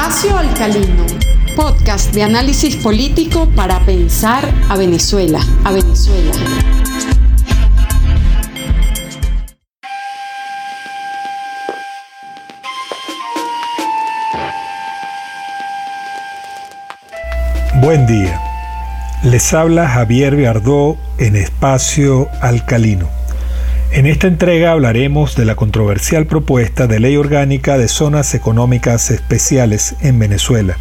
Espacio Alcalino, podcast de análisis político para pensar a Venezuela, a Venezuela. Buen día. Les habla Javier Viardó en Espacio Alcalino. En esta entrega hablaremos de la controversial propuesta de ley orgánica de zonas económicas especiales en Venezuela,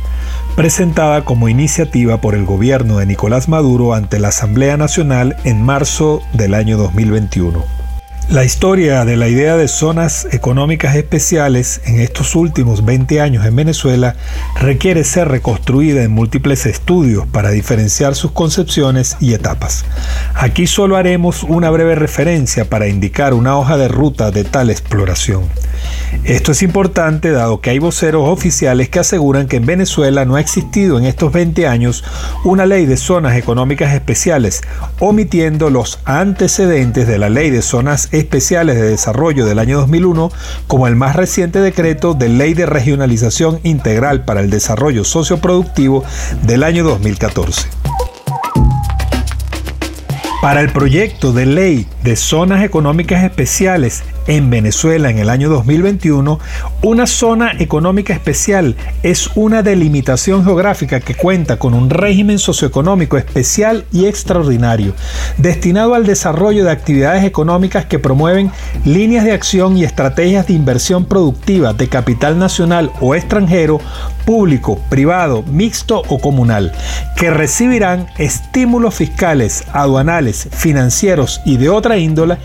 presentada como iniciativa por el gobierno de Nicolás Maduro ante la Asamblea Nacional en marzo del año 2021. La historia de la idea de zonas económicas especiales en estos últimos 20 años en Venezuela requiere ser reconstruida en múltiples estudios para diferenciar sus concepciones y etapas. Aquí solo haremos una breve referencia para indicar una hoja de ruta de tal exploración. Esto es importante dado que hay voceros oficiales que aseguran que en Venezuela no ha existido en estos 20 años una ley de zonas económicas especiales, omitiendo los antecedentes de la ley de zonas de desarrollo del año 2001 como el más reciente decreto de ley de regionalización integral para el desarrollo socioproductivo del año 2014. Para el proyecto de ley de zonas económicas especiales en Venezuela en el año 2021, una zona económica especial es una delimitación geográfica que cuenta con un régimen socioeconómico especial y extraordinario, destinado al desarrollo de actividades económicas que promueven líneas de acción y estrategias de inversión productiva de capital nacional o extranjero, público, privado, mixto o comunal, que recibirán estímulos fiscales, aduanales, financieros y de otra índole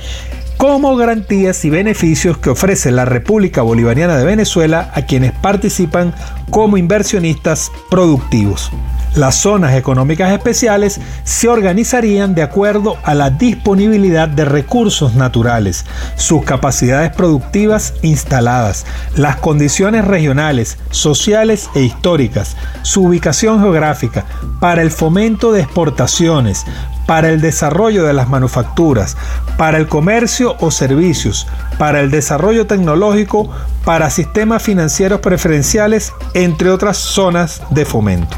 como garantías y beneficios que ofrece la República Bolivariana de Venezuela a quienes participan como inversionistas productivos. Las zonas económicas especiales se organizarían de acuerdo a la disponibilidad de recursos naturales, sus capacidades productivas instaladas, las condiciones regionales, sociales e históricas, su ubicación geográfica, para el fomento de exportaciones, para el desarrollo de las manufacturas, para el comercio o servicios, para el desarrollo tecnológico, para sistemas financieros preferenciales, entre otras zonas de fomento.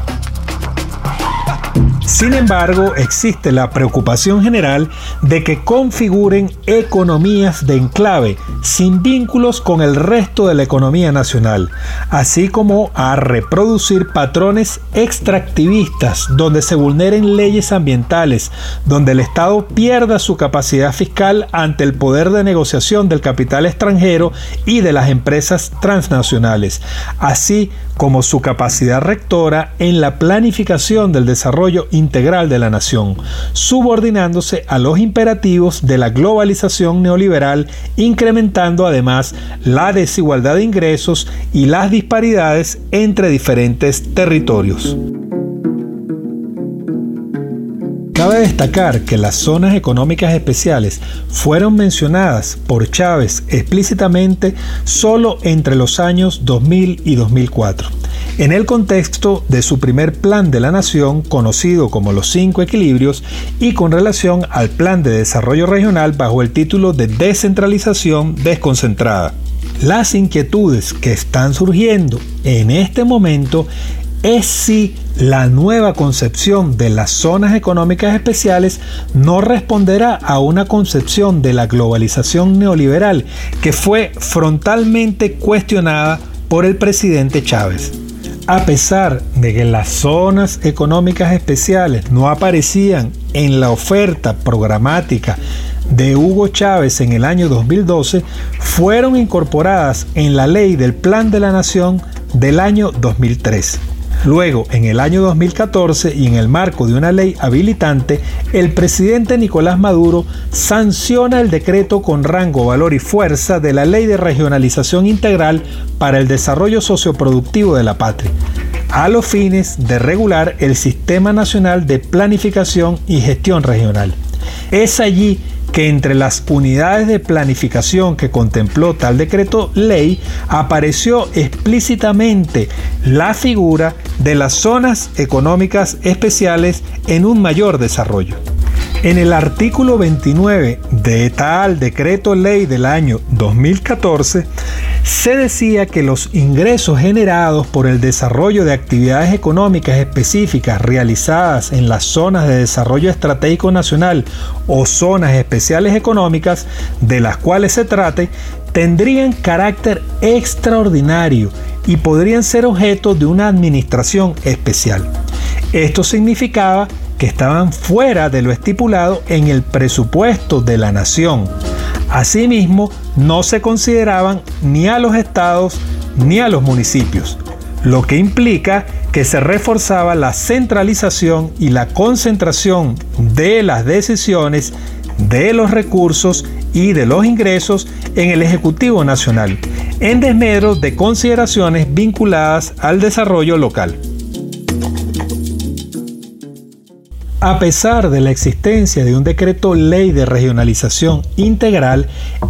Sin embargo, existe la preocupación general de que configuren economías de enclave sin vínculos con el resto de la economía nacional, así como a reproducir patrones extractivistas donde se vulneren leyes ambientales, donde el Estado pierda su capacidad fiscal ante el poder de negociación del capital extranjero y de las empresas transnacionales, así como su capacidad rectora en la planificación del desarrollo integral de la nación, subordinándose a los imperativos de la globalización neoliberal, incrementando además la desigualdad de ingresos y las disparidades entre diferentes territorios. Cabe destacar que las zonas económicas especiales fueron mencionadas por Chávez explícitamente solo entre los años 2000 y 2004, en el contexto de su primer plan de la nación conocido como los cinco equilibrios y con relación al plan de desarrollo regional bajo el título de descentralización desconcentrada. Las inquietudes que están surgiendo en este momento es si la nueva concepción de las zonas económicas especiales no responderá a una concepción de la globalización neoliberal que fue frontalmente cuestionada por el presidente Chávez. A pesar de que las zonas económicas especiales no aparecían en la oferta programática de Hugo Chávez en el año 2012, fueron incorporadas en la ley del Plan de la Nación del año 2013. Luego, en el año 2014 y en el marco de una ley habilitante, el presidente Nicolás Maduro sanciona el decreto con rango, valor y fuerza de la Ley de Regionalización Integral para el Desarrollo Socioproductivo de la Patria, a los fines de regular el Sistema Nacional de Planificación y Gestión Regional. Es allí que entre las unidades de planificación que contempló tal decreto ley apareció explícitamente la figura de las zonas económicas especiales en un mayor desarrollo. En el artículo 29 de tal decreto ley del año 2014 se decía que los ingresos generados por el desarrollo de actividades económicas específicas realizadas en las zonas de desarrollo estratégico nacional o zonas especiales económicas de las cuales se trate tendrían carácter extraordinario y podrían ser objeto de una administración especial. Esto significaba que estaban fuera de lo estipulado en el presupuesto de la nación. Asimismo, no se consideraban ni a los estados ni a los municipios, lo que implica que se reforzaba la centralización y la concentración de las decisiones, de los recursos y de los ingresos en el Ejecutivo Nacional, en desmedro de consideraciones vinculadas al desarrollo local. A pesar de la existencia de un decreto ley de regionalización integral,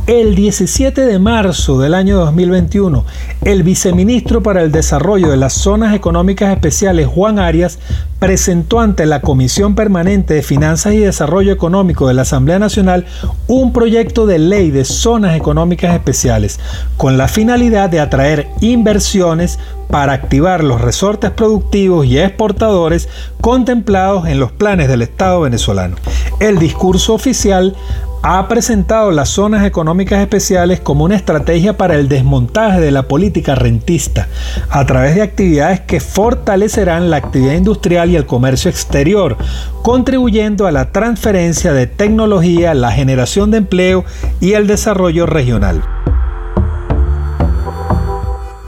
el 17 de marzo del año 2021, el viceministro para el Desarrollo de las Zonas Económicas Especiales, Juan Arias, presentó ante la Comisión Permanente de Finanzas y Desarrollo Económico de la Asamblea Nacional un proyecto de ley de zonas económicas especiales, con la finalidad de atraer inversiones para activar los resortes productivos y exportadores contemplados en los planes del Estado venezolano. El discurso oficial ha presentado las zonas económicas especiales como una estrategia para el desmontaje de la política rentista a través de actividades que fortalecerán la actividad industrial y el comercio exterior, contribuyendo a la transferencia de tecnología, la generación de empleo y el desarrollo regional.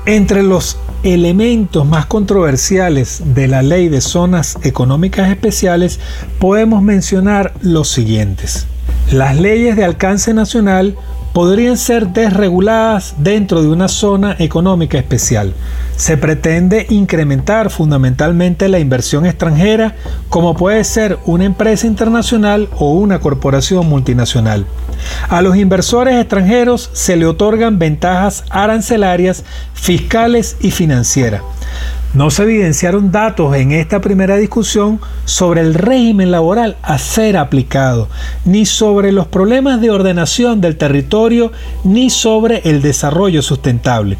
Entre los elementos más controversiales de la ley de zonas económicas especiales podemos mencionar los siguientes. Las leyes de alcance nacional podrían ser desreguladas dentro de una zona económica especial. Se pretende incrementar fundamentalmente la inversión extranjera, como puede ser una empresa internacional o una corporación multinacional. A los inversores extranjeros se le otorgan ventajas arancelarias, fiscales y financieras. No se evidenciaron datos en esta primera discusión sobre el régimen laboral a ser aplicado, ni sobre los problemas de ordenación del territorio, ni sobre el desarrollo sustentable.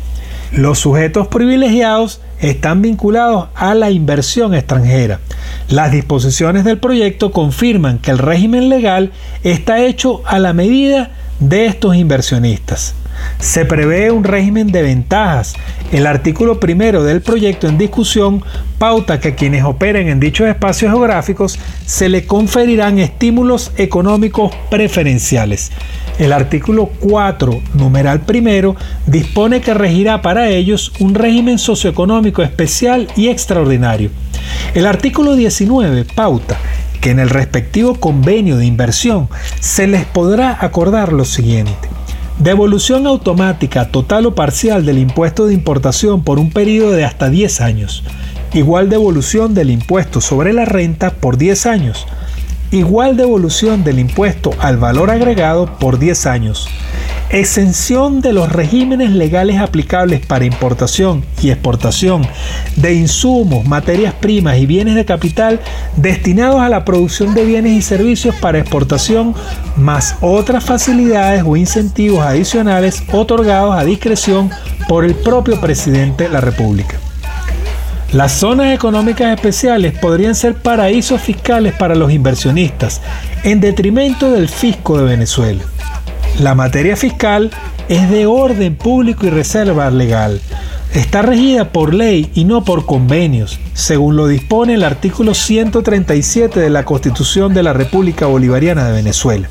Los sujetos privilegiados están vinculados a la inversión extranjera. Las disposiciones del proyecto confirman que el régimen legal está hecho a la medida de estos inversionistas. Se prevé un régimen de ventajas. El artículo primero del proyecto en discusión pauta que a quienes operen en dichos espacios geográficos se le conferirán estímulos económicos preferenciales. El artículo 4, numeral primero, dispone que regirá para ellos un régimen socioeconómico especial y extraordinario. El artículo 19 pauta que en el respectivo convenio de inversión se les podrá acordar lo siguiente Devolución automática total o parcial del impuesto de importación por un periodo de hasta 10 años. Igual devolución del impuesto sobre la renta por 10 años. Igual devolución del impuesto al valor agregado por 10 años exención de los regímenes legales aplicables para importación y exportación de insumos, materias primas y bienes de capital destinados a la producción de bienes y servicios para exportación, más otras facilidades o incentivos adicionales otorgados a discreción por el propio presidente de la República. Las zonas económicas especiales podrían ser paraísos fiscales para los inversionistas, en detrimento del fisco de Venezuela. La materia fiscal es de orden público y reserva legal. Está regida por ley y no por convenios, según lo dispone el artículo 137 de la Constitución de la República Bolivariana de Venezuela.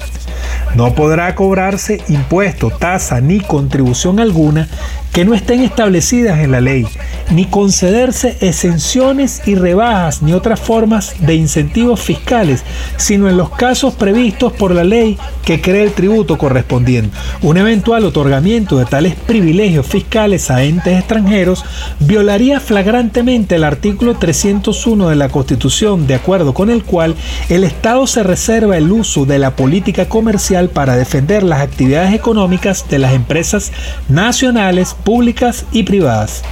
No podrá cobrarse impuesto, tasa ni contribución alguna que no estén establecidas en la ley, ni concederse exenciones y rebajas ni otras formas de incentivos fiscales, sino en los casos previstos por la ley que cree el tributo correspondiente. Un eventual otorgamiento de tales privilegios fiscales a entes extranjeros violaría flagrantemente el artículo 301 de la Constitución, de acuerdo con el cual el Estado se reserva el uso de la política comercial para defender las actividades económicas de las empresas nacionales, públicas y privadas.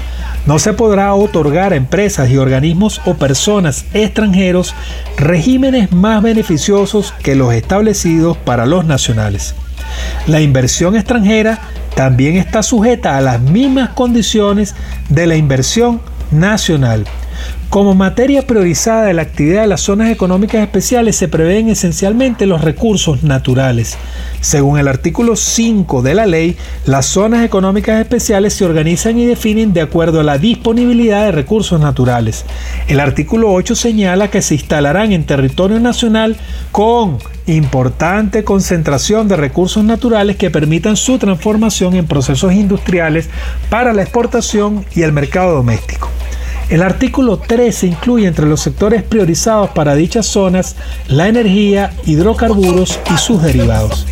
No se podrá otorgar a empresas y organismos o personas extranjeros regímenes más beneficiosos que los establecidos para los nacionales. La inversión extranjera también está sujeta a las mismas condiciones de la inversión nacional. Como materia priorizada de la actividad de las zonas económicas especiales se prevén esencialmente los recursos naturales. Según el artículo 5 de la ley, las zonas económicas especiales se organizan y definen de acuerdo a la disponibilidad de recursos naturales. El artículo 8 señala que se instalarán en territorio nacional con importante concentración de recursos naturales que permitan su transformación en procesos industriales para la exportación y el mercado doméstico. El artículo 13 incluye entre los sectores priorizados para dichas zonas la energía, hidrocarburos y sus derivados.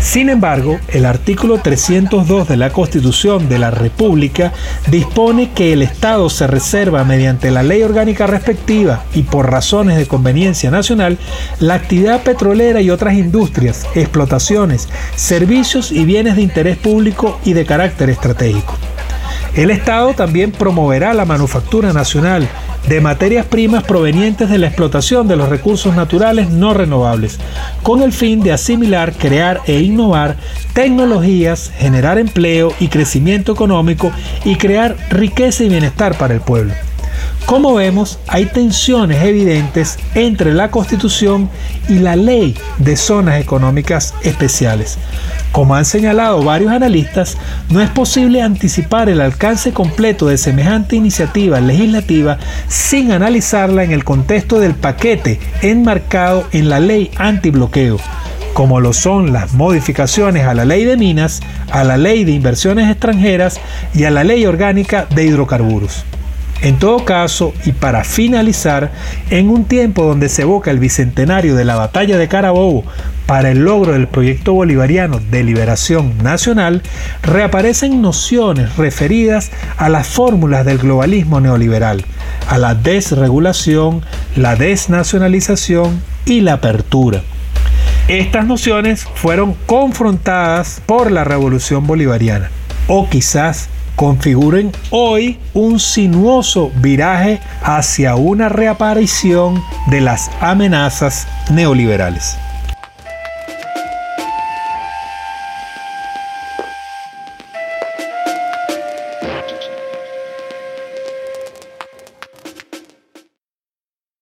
Sin embargo, el artículo 302 de la Constitución de la República dispone que el Estado se reserva mediante la ley orgánica respectiva y por razones de conveniencia nacional la actividad petrolera y otras industrias, explotaciones, servicios y bienes de interés público y de carácter estratégico. El Estado también promoverá la manufactura nacional de materias primas provenientes de la explotación de los recursos naturales no renovables, con el fin de asimilar, crear e innovar tecnologías, generar empleo y crecimiento económico y crear riqueza y bienestar para el pueblo. Como vemos, hay tensiones evidentes entre la Constitución y la Ley de Zonas Económicas Especiales. Como han señalado varios analistas, no es posible anticipar el alcance completo de semejante iniciativa legislativa sin analizarla en el contexto del paquete enmarcado en la ley antibloqueo, como lo son las modificaciones a la ley de minas, a la ley de inversiones extranjeras y a la ley orgánica de hidrocarburos. En todo caso, y para finalizar, en un tiempo donde se evoca el bicentenario de la batalla de Carabobo para el logro del proyecto bolivariano de liberación nacional, reaparecen nociones referidas a las fórmulas del globalismo neoliberal, a la desregulación, la desnacionalización y la apertura. Estas nociones fueron confrontadas por la revolución bolivariana, o quizás configuren hoy un sinuoso viraje hacia una reaparición de las amenazas neoliberales.